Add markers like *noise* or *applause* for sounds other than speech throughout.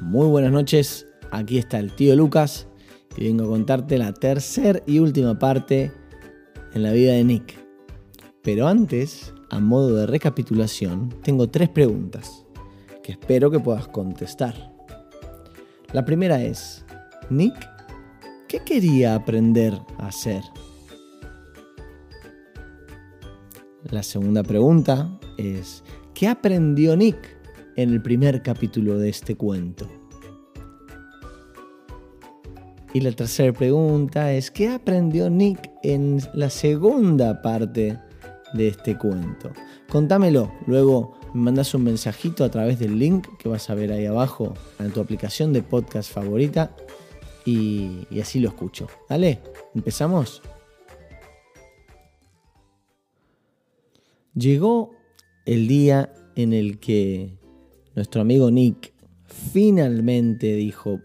Muy buenas noches, aquí está el tío Lucas y vengo a contarte la tercera y última parte en la vida de Nick. Pero antes, a modo de recapitulación, tengo tres preguntas que espero que puedas contestar. La primera es, Nick, ¿qué quería aprender a hacer? La segunda pregunta es, ¿qué aprendió Nick en el primer capítulo de este cuento? Y la tercera pregunta es, ¿qué aprendió Nick en la segunda parte de este cuento? Contámelo, luego me mandas un mensajito a través del link que vas a ver ahí abajo en tu aplicación de podcast favorita y, y así lo escucho. ¿Dale? ¿Empezamos? Llegó el día en el que nuestro amigo Nick finalmente dijo,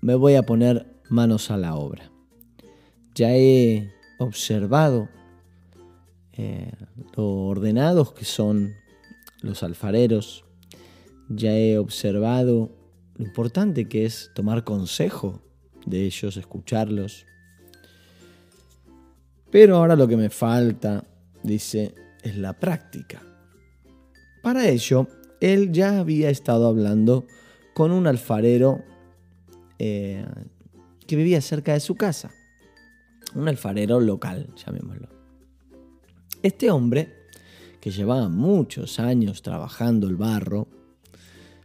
me voy a poner manos a la obra. Ya he observado eh, lo ordenados que son los alfareros, ya he observado lo importante que es tomar consejo de ellos, escucharlos. Pero ahora lo que me falta, dice, es la práctica. Para ello, él ya había estado hablando con un alfarero eh, que vivía cerca de su casa. Un alfarero local, llamémoslo. Este hombre, que llevaba muchos años trabajando el barro,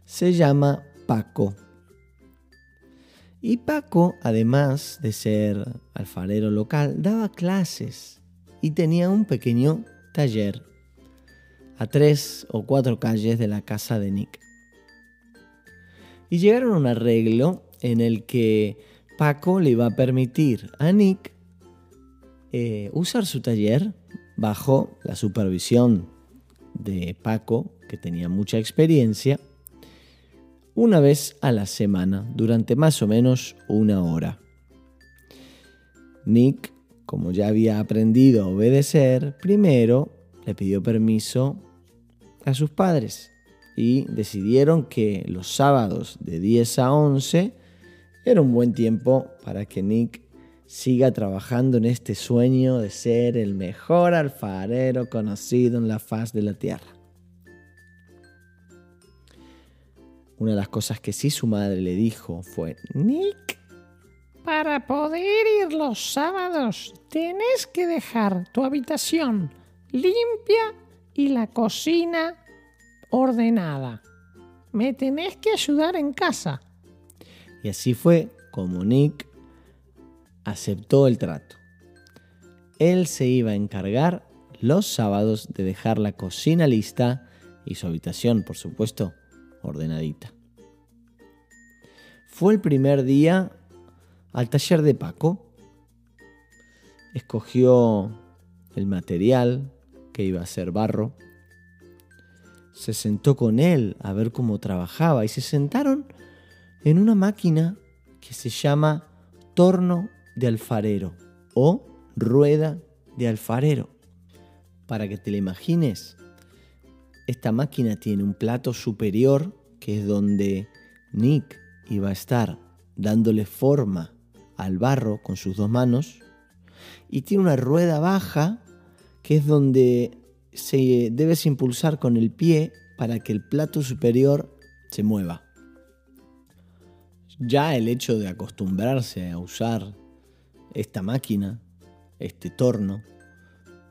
se llama Paco. Y Paco, además de ser alfarero local, daba clases y tenía un pequeño taller a tres o cuatro calles de la casa de Nick. Y llegaron a un arreglo en el que Paco le iba a permitir a Nick eh, usar su taller bajo la supervisión de Paco, que tenía mucha experiencia, una vez a la semana, durante más o menos una hora. Nick, como ya había aprendido a obedecer, primero le pidió permiso a sus padres y decidieron que los sábados de 10 a 11 era un buen tiempo para que Nick siga trabajando en este sueño de ser el mejor alfarero conocido en la faz de la tierra. Una de las cosas que sí su madre le dijo fue, Nick, para poder ir los sábados tenés que dejar tu habitación limpia y la cocina ordenada. Me tenés que ayudar en casa. Y así fue como Nick aceptó el trato. Él se iba a encargar los sábados de dejar la cocina lista y su habitación, por supuesto, ordenadita. Fue el primer día al taller de Paco. Escogió el material, que iba a ser barro. Se sentó con él a ver cómo trabajaba y se sentaron en una máquina que se llama torno de alfarero o rueda de alfarero. Para que te la imagines, esta máquina tiene un plato superior que es donde Nick iba a estar dándole forma al barro con sus dos manos y tiene una rueda baja que es donde se debes impulsar con el pie para que el plato superior se mueva. Ya el hecho de acostumbrarse a usar esta máquina, este torno,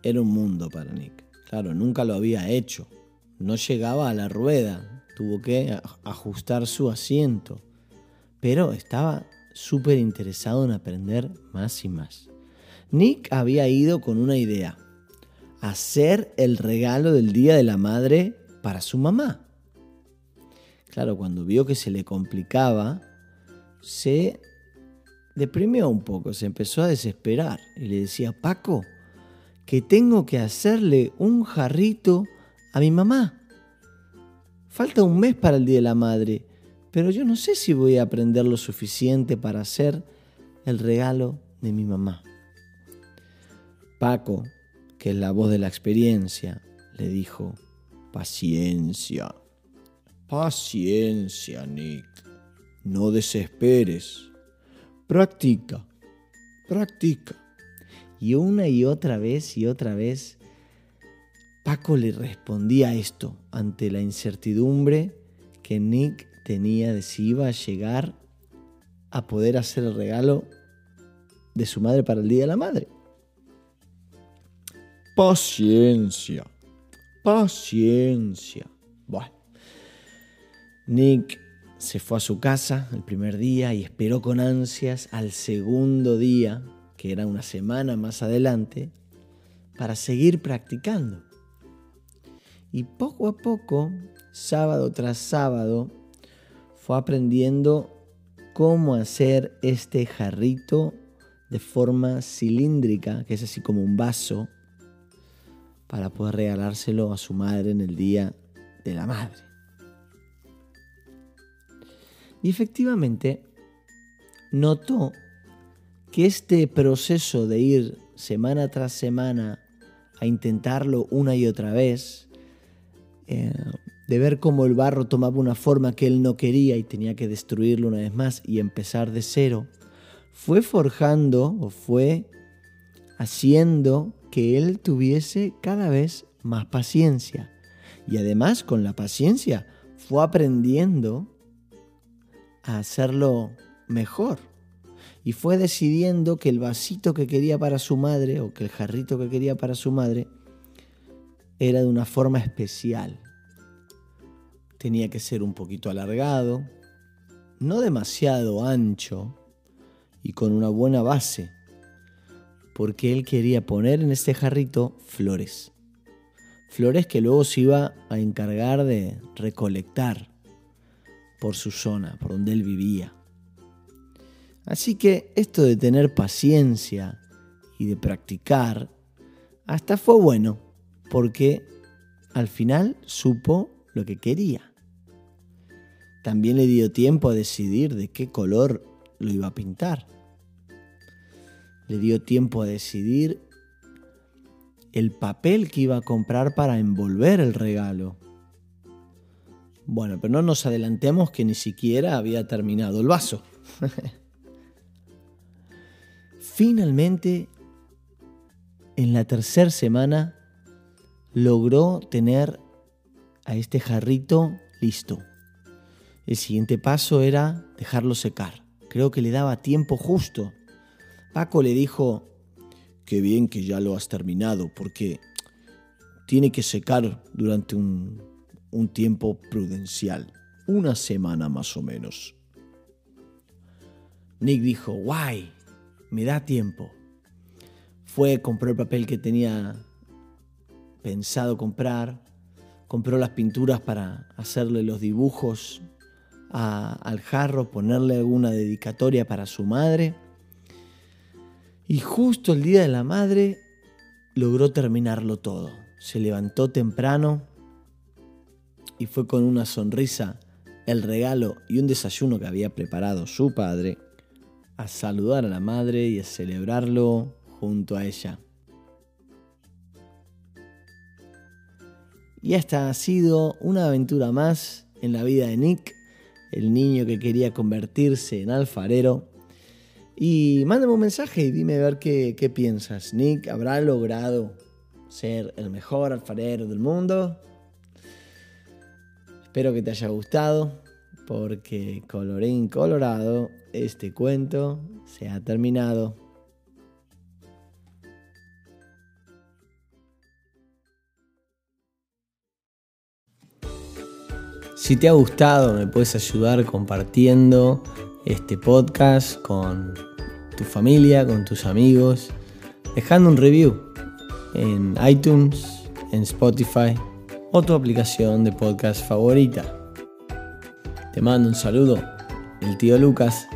era un mundo para Nick. Claro, nunca lo había hecho. No llegaba a la rueda, tuvo que ajustar su asiento. Pero estaba súper interesado en aprender más y más. Nick había ido con una idea hacer el regalo del Día de la Madre para su mamá. Claro, cuando vio que se le complicaba, se deprimió un poco, se empezó a desesperar y le decía, Paco, que tengo que hacerle un jarrito a mi mamá. Falta un mes para el Día de la Madre, pero yo no sé si voy a aprender lo suficiente para hacer el regalo de mi mamá. Paco que es la voz de la experiencia, le dijo, paciencia, paciencia, Nick. no desesperes. Practica, practica. Y una y otra vez y otra vez, Paco le respondía esto ante la incertidumbre que Nick tenía de si iba a llegar a poder hacer el regalo de su madre para el Día de la Madre. Paciencia, paciencia. Bueno, Nick se fue a su casa el primer día y esperó con ansias al segundo día, que era una semana más adelante, para seguir practicando. Y poco a poco, sábado tras sábado, fue aprendiendo cómo hacer este jarrito de forma cilíndrica, que es así como un vaso, para poder regalárselo a su madre en el día de la madre. Y efectivamente, notó que este proceso de ir semana tras semana a intentarlo una y otra vez, eh, de ver cómo el barro tomaba una forma que él no quería y tenía que destruirlo una vez más y empezar de cero, fue forjando o fue haciendo que él tuviese cada vez más paciencia. Y además con la paciencia fue aprendiendo a hacerlo mejor. Y fue decidiendo que el vasito que quería para su madre o que el jarrito que quería para su madre era de una forma especial. Tenía que ser un poquito alargado, no demasiado ancho y con una buena base, porque él quería poner en este jarrito flores. Flores que luego se iba a encargar de recolectar por su zona, por donde él vivía. Así que esto de tener paciencia y de practicar, hasta fue bueno, porque al final supo lo que quería. También le dio tiempo a decidir de qué color lo iba a pintar. Le dio tiempo a decidir el papel que iba a comprar para envolver el regalo. Bueno, pero no nos adelantemos que ni siquiera había terminado el vaso. *laughs* Finalmente, en la tercera semana, logró tener a este jarrito listo. El siguiente paso era dejarlo secar. Creo que le daba tiempo justo. Paco le dijo, qué bien que ya lo has terminado, porque tiene que secar durante un, tiempo prudencial, una semana más o menos. Nick dijo, guay, me da tiempo. Fue, compró el papel que tenía pensado comprar, compró las pinturas para hacerle los dibujos al jarro, ponerle alguna dedicatoria para su madre. Y justo el día de la madre logró terminarlo todo. Se levantó temprano, y fue con una sonrisa, el regalo y un desayuno que había preparado su padre a saludar a la madre y a celebrarlo junto a ella. Y esta ha sido una aventura más en la vida de Nick, el niño que quería convertirse en alfarero. Y mándame un mensaje y dime a ver qué, qué piensas. Nick habrá logrado ser el mejor alfarero del mundo Espero que te haya gustado, porque colorín colorado, este cuento se ha terminado. Si te ha gustado, me puedes ayudar compartiendo este podcast con tu familia, con tus amigos, dejando un review en iTunes, en Spotify o tu aplicación de podcast favorita. Te mando un saludo, el tío Lucas